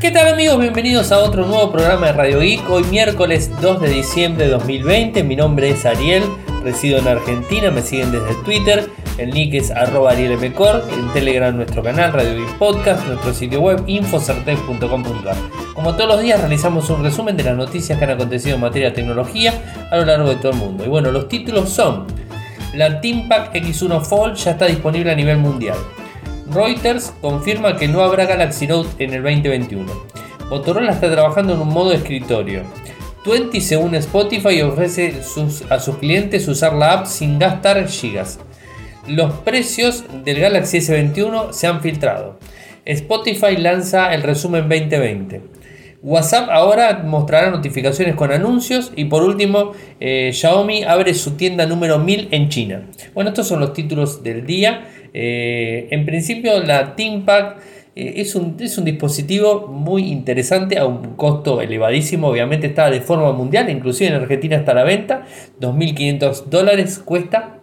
¿Qué tal amigos? Bienvenidos a otro nuevo programa de Radio Geek. Hoy miércoles 2 de diciembre de 2020. Mi nombre es Ariel, resido en Argentina, me siguen desde Twitter. El nick es arroba arielmcor, en Telegram nuestro canal Radio Geek Podcast, nuestro sitio web infocertec.com.ar. Como todos los días realizamos un resumen de las noticias que han acontecido en materia de tecnología a lo largo de todo el mundo. Y bueno, los títulos son la TeamPack X1 Fold ya está disponible a nivel mundial. Reuters confirma que no habrá Galaxy Note en el 2021. Motorola está trabajando en un modo escritorio. Twenty, según Spotify, ofrece a sus clientes usar la app sin gastar gigas. Los precios del Galaxy S21 se han filtrado. Spotify lanza el resumen 2020. WhatsApp ahora mostrará notificaciones con anuncios y por último eh, Xiaomi abre su tienda número 1000 en China. Bueno, estos son los títulos del día. Eh, en principio la TeamPack eh, es, un, es un dispositivo muy interesante a un costo elevadísimo, obviamente está de forma mundial, inclusive en Argentina está a la venta, 2.500 dólares cuesta.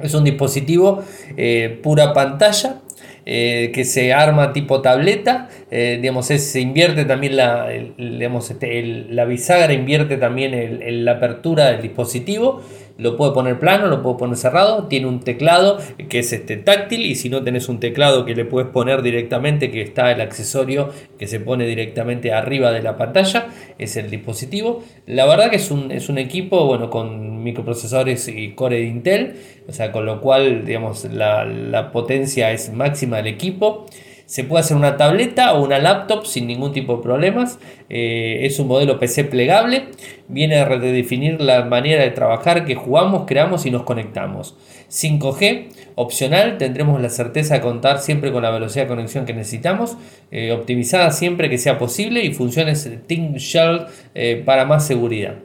Es un dispositivo eh, pura pantalla, que se arma tipo tableta, digamos, se invierte también la, digamos, este, la bisagra, invierte también la apertura del dispositivo lo puedo poner plano, lo puedo poner cerrado, tiene un teclado que es este táctil y si no tenés un teclado que le puedes poner directamente, que está el accesorio que se pone directamente arriba de la pantalla, es el dispositivo. La verdad que es un, es un equipo bueno, con microprocesadores y core de Intel, o sea, con lo cual digamos, la, la potencia es máxima del equipo. Se puede hacer una tableta o una laptop sin ningún tipo de problemas. Eh, es un modelo PC plegable. Viene a redefinir la manera de trabajar que jugamos, creamos y nos conectamos. 5G, opcional, tendremos la certeza de contar siempre con la velocidad de conexión que necesitamos, eh, optimizada siempre que sea posible y funciones Think Shell eh, para más seguridad.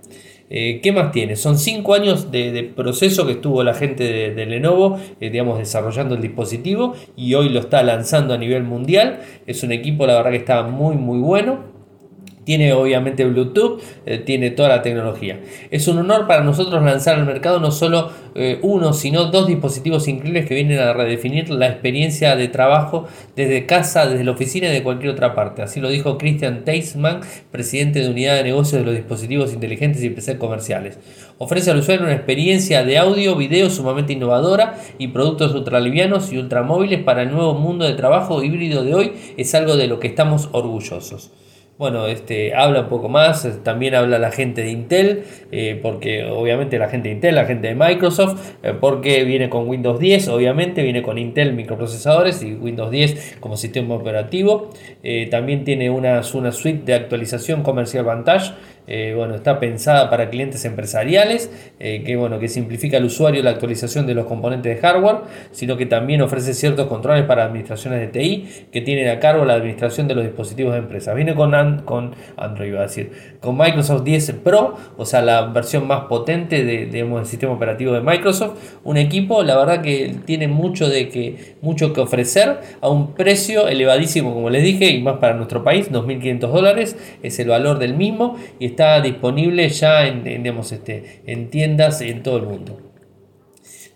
Eh, ¿Qué más tiene? Son 5 años de, proceso que estuvo la gente de, Lenovo, eh, digamos, desarrollando el dispositivo y hoy lo está lanzando a nivel mundial. Es un equipo, la verdad, que está muy, muy bueno. Tiene obviamente Bluetooth, eh, tiene toda la tecnología. Es un honor para nosotros lanzar al mercado no solo eh, uno, sino dos dispositivos increíbles que vienen a redefinir la experiencia de trabajo desde casa, desde la oficina y de cualquier otra parte. Así lo dijo Christian Teisman, presidente de unidad de negocios de los dispositivos inteligentes y PC comerciales. Ofrece al usuario una experiencia de audio, video sumamente innovadora y productos ultralivianos y ultramóviles para el nuevo mundo de trabajo híbrido de hoy. Es algo de lo que estamos orgullosos. Bueno, este, habla un poco más, también habla la gente de Intel, eh, porque obviamente la gente de Intel, la gente de Microsoft, eh, porque viene con Windows 10, obviamente viene con Intel microprocesadores y Windows 10 como sistema operativo. Eh, también tiene una, una suite de actualización comercial Vantage eh, bueno, está pensada para clientes empresariales, eh, que, bueno, que simplifica al usuario la actualización de los componentes de hardware, sino que también ofrece ciertos controles para administraciones de TI que tienen a cargo la administración de los dispositivos de empresa. Viene con, con Android, iba a decir, con Microsoft 10 Pro, o sea, la versión más potente de, del sistema operativo de Microsoft. Un equipo, la verdad que tiene mucho, de que, mucho que ofrecer a un precio elevadísimo, como les dije, y más para nuestro país, 2.500 dólares es el valor del mismo y está disponible ya en, este, en tiendas en todo el mundo.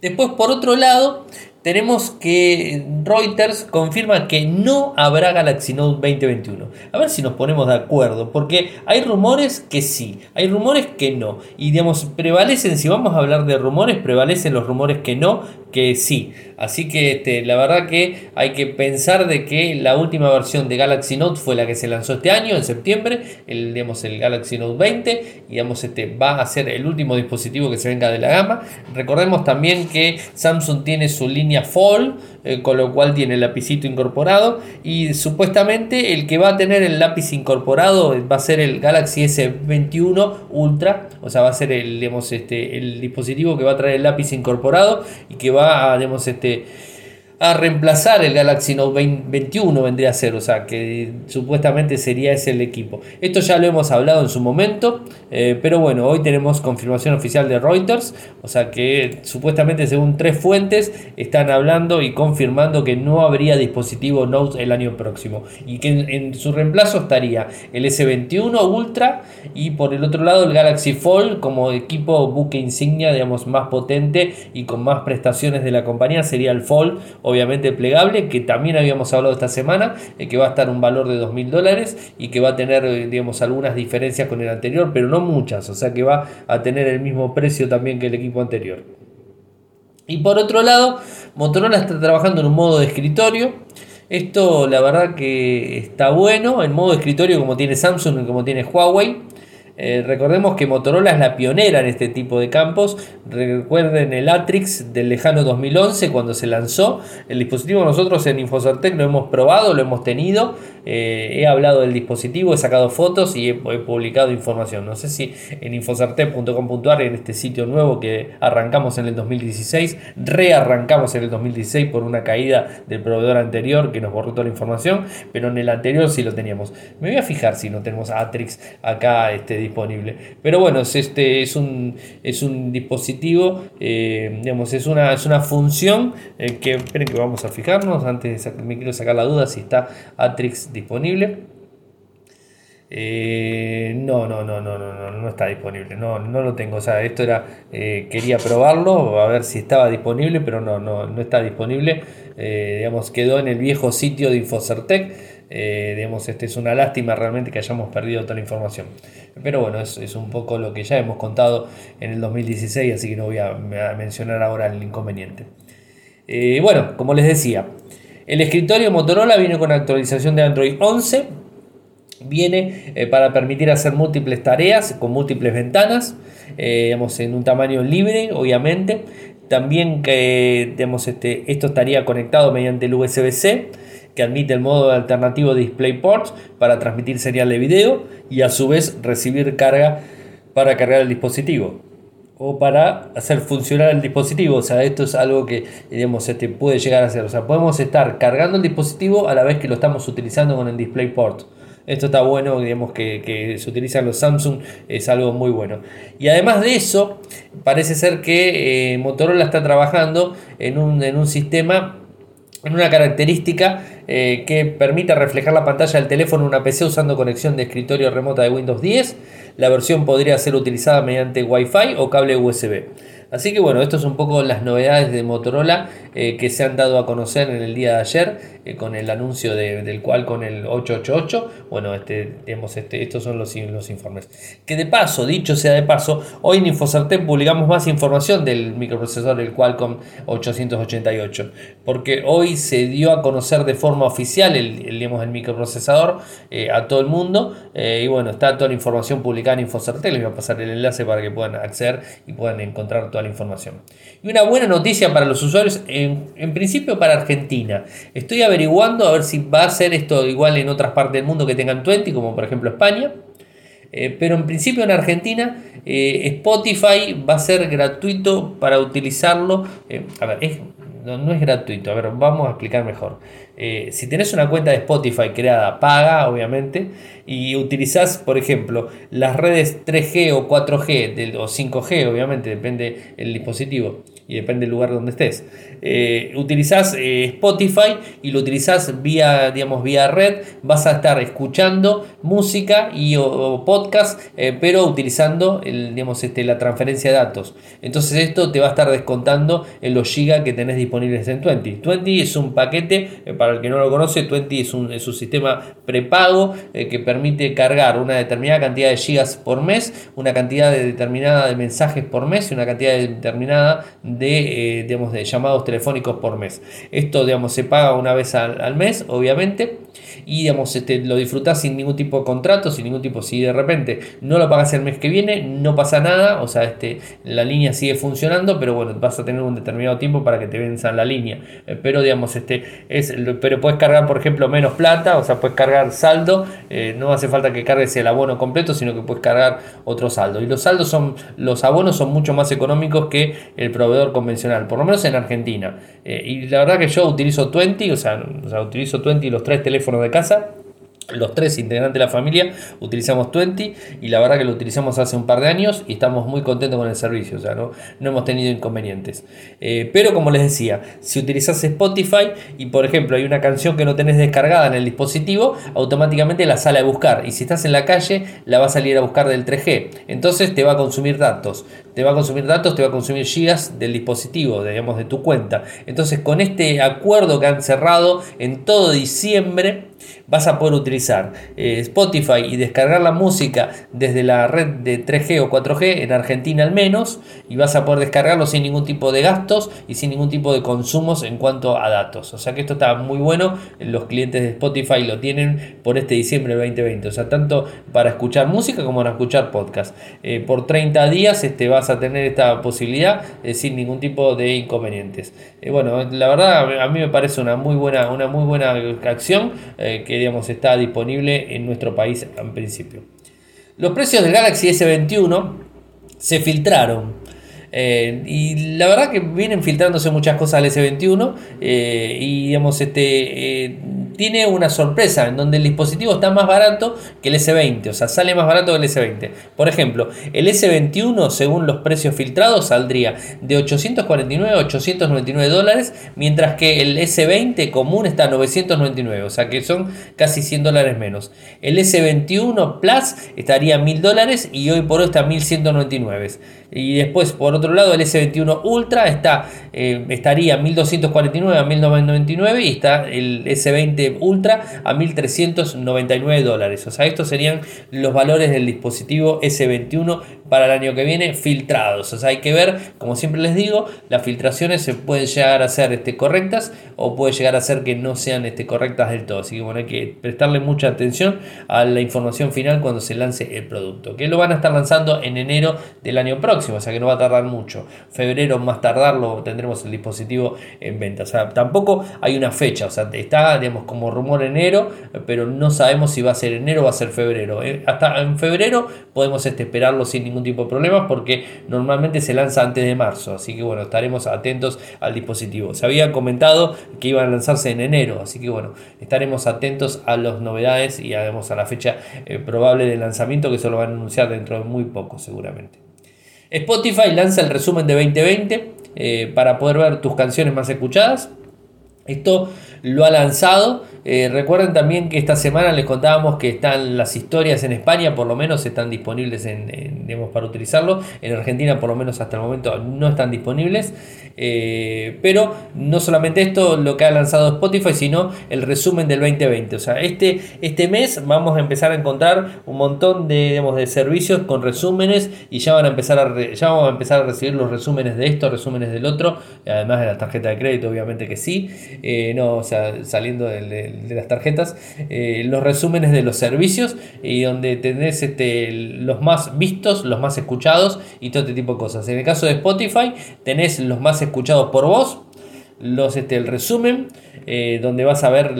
Después, por otro lado, tenemos que Reuters confirma que no habrá Galaxy Note 2021. A ver si nos ponemos de acuerdo, porque hay rumores que sí, hay rumores que no. Y digamos, prevalecen, si vamos a hablar de rumores, prevalecen los rumores que no, que sí. Así que este, la verdad que hay que pensar de que la última versión de Galaxy Note fue la que se lanzó este año, en septiembre, el, digamos, el Galaxy Note 20, y digamos, este, va a ser el último dispositivo que se venga de la gama. Recordemos también que Samsung tiene su línea Fold, eh, con lo cual tiene el lapicito incorporado, y supuestamente el que va a tener el lápiz incorporado va a ser el Galaxy S21 Ultra, o sea, va a ser el, digamos, este, el dispositivo que va a traer el lápiz incorporado y que va a, digamos, este, a reemplazar el Galaxy Note 21 vendría a ser, o sea, que supuestamente sería ese el equipo. Esto ya lo hemos hablado en su momento, eh, pero bueno, hoy tenemos confirmación oficial de Reuters, o sea que supuestamente según tres fuentes están hablando y confirmando que no habría dispositivo Note el año próximo y que en, su reemplazo estaría el S21 Ultra y por el otro lado el Galaxy Fold como equipo buque insignia, digamos, más potente y con más prestaciones de la compañía sería el Fold obviamente plegable, que también habíamos hablado esta semana, eh, que va a estar un valor de 2.000 dólares y que va a tener, eh, digamos, algunas diferencias con el anterior, pero no muchas, o sea que va a tener el mismo precio también que el equipo anterior. Y por otro lado, Motorola está trabajando en un modo de escritorio. Esto la verdad que está bueno, en modo de escritorio como tiene Samsung y como tiene Huawei. Eh, recordemos que Motorola es la pionera en este tipo de campos. Recuerden el Atrix del lejano 2011 cuando se lanzó. El dispositivo nosotros en Infocertec lo hemos probado, lo hemos tenido. Eh, he hablado del dispositivo, he sacado fotos y he, publicado información. No sé si en infocertec.com.ar, en este sitio nuevo que arrancamos en el 2016, rearrancamos en el 2016 por una caída del proveedor anterior que nos borró toda la información, pero en el anterior sí lo teníamos. Me voy a fijar si no tenemos Atrix acá este, Pero bueno, es, este, es, un, es un dispositivo, eh, digamos, es una, es una función eh, que, esperen que vamos a fijarnos, antes me quiero sacar la duda si está Atrix disponible. Eh, no, no, no, no, no, no, no está disponible. No, no lo tengo. O sea, esto era, quería probarlo, a ver si estaba disponible, pero no, no, no está disponible. digamos, quedó en el viejo sitio de Infocertec. Eh, digamos, este es una lástima realmente que hayamos perdido toda la información. Pero bueno, es, es, un poco lo que ya hemos contado en el 2016, así que no voy a, mencionar ahora el inconveniente. Eh, bueno, como les decía, el escritorio Motorola viene con actualización de Android 11. Viene eh, para permitir hacer múltiples tareas con múltiples ventanas, digamos, en un tamaño libre, obviamente. También que digamos, este, esto estaría conectado mediante el USB-C que admite el modo alternativo DisplayPort para transmitir señal de video y a su vez recibir carga para cargar el dispositivo o para hacer funcionar el dispositivo. O sea, esto es algo que digamos, este, puede llegar a ser. O sea, podemos estar cargando el dispositivo a la vez que lo estamos utilizando con el DisplayPort. Esto está bueno, digamos que, se utilizan los Samsung, es algo muy bueno. Y además de eso, parece ser que eh, Motorola está trabajando en un, en un sistema en una característica eh, que permite reflejar la pantalla del teléfono en una PC usando conexión de escritorio remota de Windows 10. La versión podría ser utilizada mediante Wi-Fi o cable USB. Así que bueno, esto es un poco las novedades de Motorola eh, que se han dado a conocer en el día de ayer eh, con el anuncio del cual con el 888. Bueno, este, digamos, este, estos son los, informes. Que de paso, dicho sea de paso, hoy en Infocertec publicamos más información del microprocesador del Qualcomm 888. Porque hoy se dio a conocer de forma oficial el, el, el microprocesador eh, a todo el mundo. y bueno, está toda la información publicada en Infocertec. Les voy a pasar el enlace para que puedan acceder y puedan encontrar toda la información. Y una buena noticia para los usuarios en, principio para Argentina. Estoy averiguando a ver si va a ser esto igual en otras partes del mundo que tengan 20, como por ejemplo España. Eh, pero en principio en Argentina eh, Spotify va a ser gratuito para utilizarlo. Eh, a ver, no, es gratuito. A ver, vamos a explicar mejor. si tenés una cuenta de Spotify creada, paga, obviamente, y utilizás, por ejemplo, las redes 3G o 4G o 5G, obviamente, depende del dispositivo y depende del lugar donde estés. Eh, utilizás eh, Spotify y lo utilizás vía, digamos, vía red, vas a estar escuchando música y o, podcast, eh, pero utilizando digamos, este, la transferencia de datos. Entonces esto te va a estar descontando en los gigas que tenés disponibles en Twenty. Twenty es un paquete, para el que no lo conoce, Twenty es un, es sistema prepago que permite cargar una determinada cantidad de gigas por mes, una cantidad determinada de mensajes por mes y una cantidad determinada de, digamos, de llamados telefónicos por mes. Esto, digamos, se paga una vez al, mes, obviamente, y, digamos, este, lo disfrutas sin ningún tipo de contrato, sin ningún tipo, si de repente no lo pagas el mes que viene, no pasa nada, o sea, este, la línea sigue funcionando, pero bueno, vas a tener un determinado tiempo para que te venzan la línea. Eh, pero, digamos, este, es, pero puedes cargar, por ejemplo, menos plata, o sea, puedes cargar saldo, eh, no hace falta que cargues el abono completo, sino que puedes cargar otro saldo. Y los saldos son, los abonos son mucho más económicos que el proveedor convencional, por lo menos en Argentina. Eh, y la verdad que yo utilizo 20, o sea, o sea, utilizo 20 los tres teléfonos de casa los tres integrantes de la familia utilizamos Twenty y la verdad que lo utilizamos hace un par de años y estamos muy contentos con el servicio, o sea, no, no hemos tenido inconvenientes. Eh, pero como les decía, si utilizas Spotify y por ejemplo hay una canción que no tenés descargada en el dispositivo, automáticamente la sale a buscar y si estás en la calle la va a salir a buscar del 3G, entonces te va a consumir datos te va a consumir datos, te va a consumir gigas del dispositivo, digamos, de tu cuenta. Entonces, con este acuerdo que han cerrado en todo diciembre, vas a poder utilizar eh, Spotify y descargar la música desde la red de 3G o 4G en Argentina al menos y vas a poder descargarlo sin ningún tipo de gastos y sin ningún tipo de consumos en cuanto a datos. O sea que esto está muy bueno, los clientes de Spotify lo tienen por este diciembre del 2020, o sea, tanto para escuchar música como para escuchar podcast. Eh, por 30 días este, vas a tener esta posibilidad eh, sin ningún tipo de inconvenientes. bueno, la verdad a mí me parece una muy buena, una muy buena acción que digamos, está disponible en nuestro país en principio. Los precios del Galaxy S21 se filtraron. Eh, y la verdad que vienen filtrándose muchas cosas al S21 eh, y digamos este eh, tiene una sorpresa en donde el dispositivo está más barato que el S20, o sea, sale más barato que el S20. Por ejemplo, el S21, según los precios filtrados, saldría de 849 a 899 dólares, mientras que el S20 común está a 999, o sea que son casi 100 dólares menos. El S21 Plus estaría a 1000 dólares y hoy por hoy está a 1199. Y después, por otro lado, el S21 Ultra está, eh, estaría 1249 a 1999 y está el S20 Ultra a 1399 dólares. O sea, estos serían los valores del dispositivo S21 para el año que viene filtrados. O sea, hay que ver, como siempre les digo, las filtraciones se pueden llegar a ser este, correctas o puede llegar a ser que no sean este, correctas del todo. Así que bueno, hay que prestarle mucha atención a la información final cuando se lance el producto. Que lo van a estar lanzando en enero del año próximo, o sea que no va a tardar mucho. Febrero más tardarlo tendremos el dispositivo en venta. O sea, tampoco hay una fecha, o sea, está digamos como rumor enero, pero no sabemos si va a ser enero o va a ser febrero. Eh, hasta en febrero podemos este, esperarlo sin ningún tipo de problemas porque normalmente se lanza antes de marzo, así que bueno, estaremos atentos al dispositivo. Se había comentado que iban a lanzarse en enero, así que bueno, estaremos atentos a las novedades y además a la fecha eh, probable de lanzamiento que se lo van a anunciar dentro de muy poco seguramente. Spotify lanza el resumen de 2020 eh, para poder ver tus canciones más escuchadas. Esto lo ha lanzado eh, recuerden también que esta semana les contábamos que están las historias en España, por lo menos están disponibles en, para utilizarlo. En Argentina, por lo menos hasta el momento, no están disponibles. Eh, pero no solamente esto lo que ha lanzado Spotify, sino el resumen del 2020. O sea, este, este mes vamos a empezar a encontrar un montón de, de servicios con resúmenes y ya van a empezar a ya vamos a empezar a recibir los resúmenes de esto, resúmenes del otro, además de la tarjeta de crédito, obviamente que sí. Eh, no, o sea, saliendo del de las tarjetas, eh, los resúmenes de los servicios y donde tenés este, los más vistos, los más escuchados y todo este tipo de cosas. En el caso de Spotify tenés los más escuchados por vos, los, este, el resumen, eh, donde vas a ver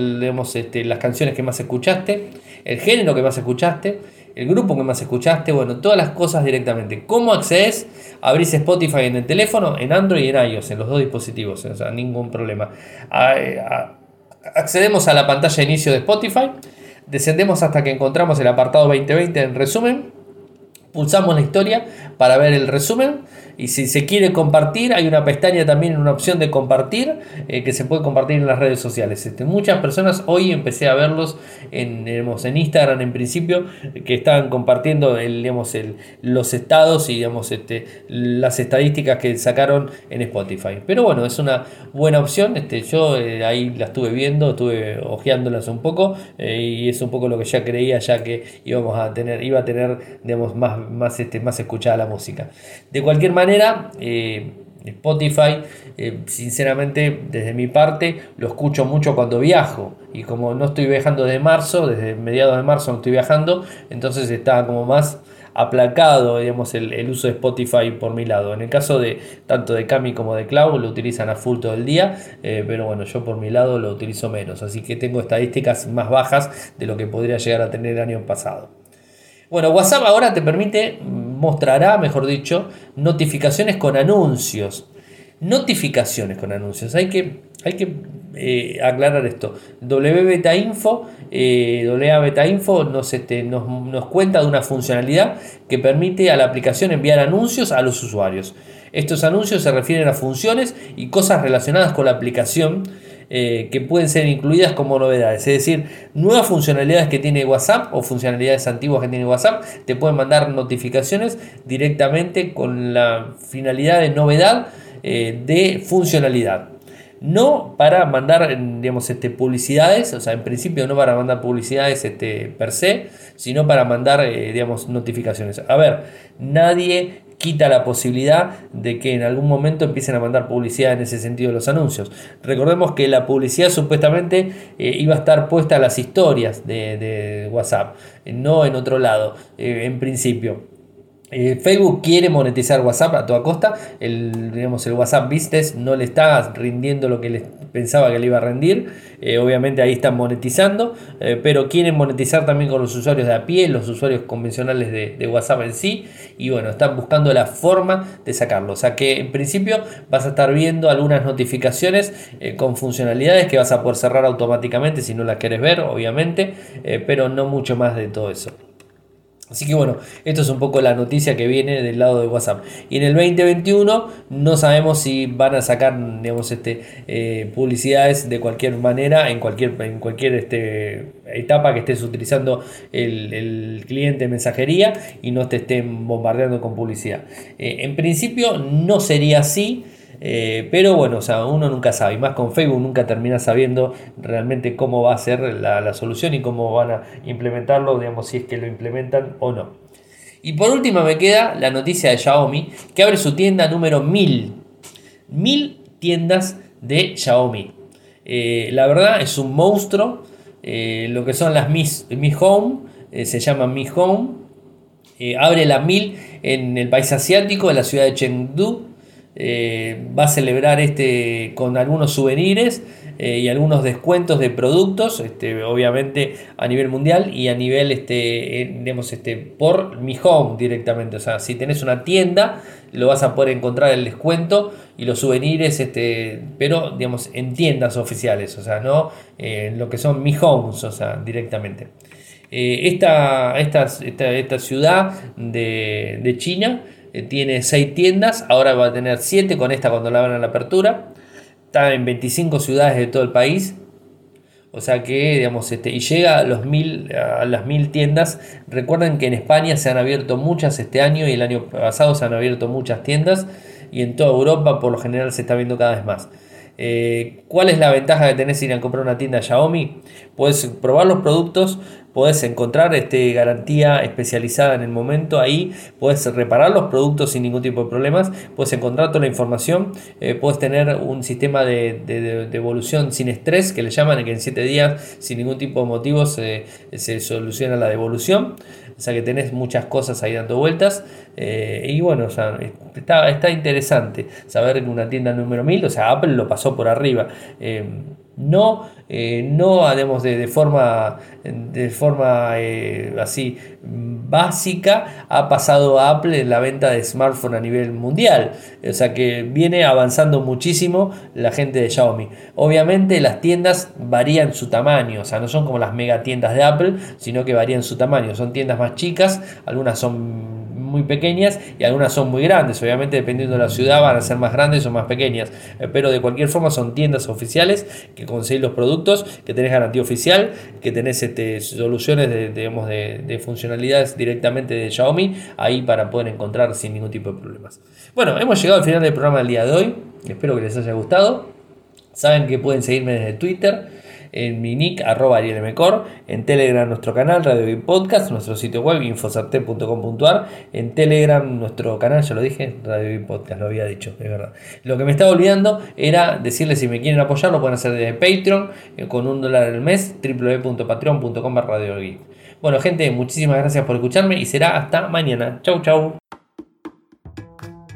este, las canciones que más escuchaste, el género que más escuchaste, el grupo que más escuchaste, bueno, todas las cosas directamente. ¿Cómo accedes? Abrís Spotify en el teléfono, en Android y en iOS, en los dos dispositivos, o sea, ningún problema. A, a, accedemos a la pantalla de inicio de Spotify, descendemos hasta que encontramos el apartado 2020 en resumen, pulsamos la historia para ver el resumen y si se quiere compartir, hay una pestaña también, una opción de compartir, eh, que se puede compartir en las redes sociales. Este, muchas personas, hoy empecé a verlos en, en Instagram en principio, que estaban compartiendo digamos, los estados y digamos, este, las estadísticas que sacaron en Spotify. Pero bueno, es una buena opción. Este, yo eh, ahí la estuve viendo, estuve hojeándolas un poco eh, y es un poco lo que ya creía, ya que íbamos a tener, iba a tener digamos, más, más, este, más escuchada la música. De cualquier manera, eh, Spotify, eh, sinceramente, desde mi parte, lo escucho mucho cuando viajo. Y como no estoy viajando desde marzo, desde mediados de marzo no estoy viajando, entonces está como más aplacado digamos, el, uso de Spotify por mi lado. En el caso de tanto de Cami como de Cloud lo utilizan a full todo el día, eh, pero bueno, yo por mi lado lo utilizo menos, así que tengo estadísticas más bajas de lo que podría llegar a tener el año pasado. Bueno, WhatsApp ahora te permite mostrará, mejor dicho, notificaciones con anuncios. Notificaciones con anuncios. Hay que, hay que eh, aclarar esto. WBeta Info, eh, Beta Info nos, este, nos, nos cuenta de una funcionalidad que permite a la aplicación enviar anuncios a los usuarios. Estos anuncios se refieren a funciones y cosas relacionadas con la aplicación eh, que pueden ser incluidas como novedades. Es decir, nuevas funcionalidades que tiene WhatsApp o funcionalidades antiguas que tiene WhatsApp te pueden mandar notificaciones directamente con la finalidad de novedad eh, de funcionalidad. No para mandar digamos, este, publicidades, o sea, en principio no para mandar publicidades este, per se, sino para mandar eh, digamos, notificaciones. A ver, nadie quita la posibilidad de que en algún momento empiecen a mandar publicidad en ese sentido de los anuncios. Recordemos que la publicidad supuestamente eh, iba a estar puesta a las historias de, WhatsApp, no en otro lado, eh, en principio. Eh, Facebook quiere monetizar WhatsApp a toda costa. El, digamos, el WhatsApp Business no le está rindiendo lo que le pensaba que le iba a rendir. Eh, obviamente ahí están monetizando, eh, pero quieren monetizar también con los usuarios de a pie, los usuarios convencionales de, WhatsApp en sí. Y bueno, están buscando la forma de sacarlo. O sea que en principio vas a estar viendo algunas notificaciones con funcionalidades que vas a poder cerrar automáticamente si no las quieres ver, obviamente, pero no mucho más de todo eso. Así que bueno, esto es un poco la noticia que viene del lado de WhatsApp. Y en el 2021 no sabemos si van a sacar digamos, este, eh, publicidades de cualquier manera, en cualquier, en cualquier este, etapa que estés utilizando el, cliente de mensajería y no te estén bombardeando con publicidad. Eh, en principio no sería así. Eh, pero bueno, o sea, uno nunca sabe, y más con Facebook nunca termina sabiendo realmente cómo va a ser la, solución y cómo van a implementarlo, digamos, si es que lo implementan o no. Y por último me queda la noticia de Xiaomi, que abre su tienda número 1000. 1000 tiendas de Xiaomi. Eh, la verdad es un monstruo. Eh, lo que son las Mi, Mi Home, se llama Mi Home. abre la 1000 en el país asiático, en la ciudad de Chengdu. Eh, va a celebrar este con algunos souvenirs eh, y algunos descuentos de productos, este, obviamente a nivel mundial y a nivel, este, eh, este, por mi home directamente. O sea, si tenés una tienda, lo vas a poder encontrar el descuento y los souvenirs, este, pero digamos, en tiendas oficiales, o sea, no en lo que son mi homes, o sea, directamente. esta, esta, esta, ciudad de, de China eh, tiene 6 tiendas, ahora va a tener 7 con esta cuando la abran la apertura. Está en 25 ciudades de todo el país. O sea que, digamos, este, y llega a, los mil, a las mil tiendas. Recuerden que en España se han abierto muchas este año y el año pasado se han abierto muchas tiendas. Y en toda Europa, por lo general, se está viendo cada vez más. Eh, ¿Cuál es la ventaja tener si ir a comprar una tienda Xiaomi? Puedes probar los productos, puedes encontrar este, garantía especializada en el momento ahí, puedes reparar los productos sin ningún tipo de problemas, puedes encontrar toda la información, eh, puedes tener un sistema de, devolución sin estrés que le llaman, que en 7 días sin ningún tipo de motivos se soluciona la devolución. O sea que tenés muchas cosas ahí dando vueltas. Eh, y bueno, está, está, interesante saber que una tienda número 1000, o sea, Apple lo pasó por arriba. Eh, no, eh, no haremos de, forma, de forma así básica, ha pasado a Apple en la venta de smartphone a nivel mundial. O sea que viene avanzando muchísimo la gente de Xiaomi. Obviamente las tiendas varían su tamaño, o sea, no son como las mega tiendas de Apple, sino que varían su tamaño. Son tiendas más chicas, algunas son muy pequeñas y algunas son muy grandes. Obviamente, dependiendo de la ciudad, van a ser más grandes o más pequeñas. Eh, pero de cualquier forma, son tiendas oficiales que conseguís los productos, que tenés garantía oficial, que tenés este, soluciones de, digamos, de, funcionalidades directamente de Xiaomi ahí para poder encontrar sin ningún tipo de problemas. Bueno, hemos llegado al final del programa del día de hoy. Espero que les haya gustado. Saben que pueden seguirme desde Twitter en mi nick arroba en Telegram nuestro canal Radio Podcast, nuestro sitio web infosarte.com.ar, en Telegram nuestro canal, ya lo dije, Radio Podcast, lo había dicho, es verdad. Lo que me estaba olvidando era decirles si me quieren apoyar, lo pueden hacer desde Patreon eh, con un dólar al mes, www.patreon.com Radio Bueno gente, muchísimas gracias por escucharme y será hasta mañana. Chau chau.